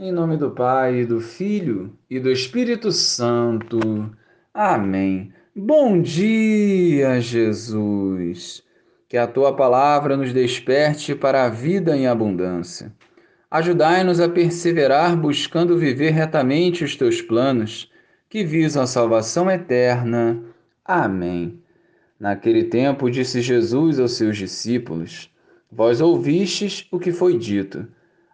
Em nome do Pai, do Filho e do Espírito Santo. Amém. Bom dia, Jesus. Que a tua palavra nos desperte para a vida em abundância. Ajudai-nos a perseverar buscando viver retamente os teus planos, que visam a salvação eterna. Amém. Naquele tempo disse Jesus aos seus discípulos: Vós ouvistes o que foi dito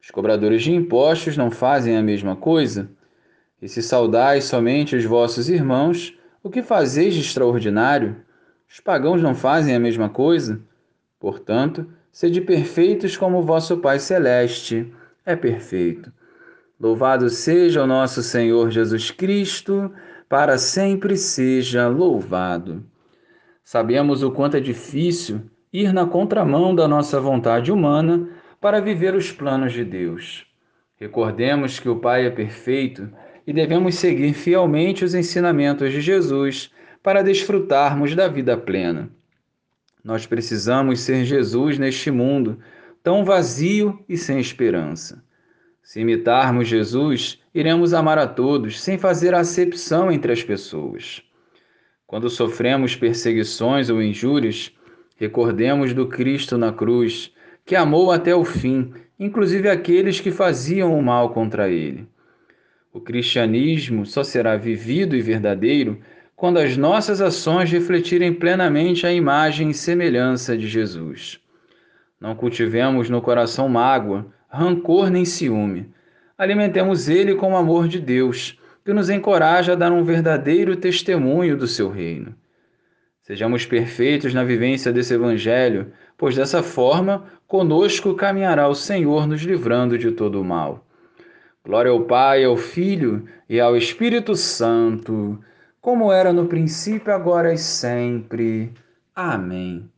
Os cobradores de impostos não fazem a mesma coisa? E se saudais somente os vossos irmãos, o que fazeis de extraordinário? Os pagãos não fazem a mesma coisa? Portanto, sede perfeitos como vosso Pai Celeste é perfeito. Louvado seja o nosso Senhor Jesus Cristo, para sempre seja louvado. Sabemos o quanto é difícil ir na contramão da nossa vontade humana para viver os planos de Deus. Recordemos que o Pai é perfeito e devemos seguir fielmente os ensinamentos de Jesus para desfrutarmos da vida plena. Nós precisamos ser Jesus neste mundo tão vazio e sem esperança. Se imitarmos Jesus, iremos amar a todos sem fazer acepção entre as pessoas. Quando sofremos perseguições ou injúrias, recordemos do Cristo na cruz que amou até o fim, inclusive aqueles que faziam o mal contra ele. O cristianismo só será vivido e verdadeiro quando as nossas ações refletirem plenamente a imagem e semelhança de Jesus. Não cultivemos no coração mágoa, rancor nem ciúme. Alimentemos ele com o amor de Deus, que nos encoraja a dar um verdadeiro testemunho do seu reino. Sejamos perfeitos na vivência desse Evangelho, pois dessa forma conosco caminhará o Senhor nos livrando de todo o mal. Glória ao Pai, ao Filho e ao Espírito Santo, como era no princípio, agora e sempre. Amém.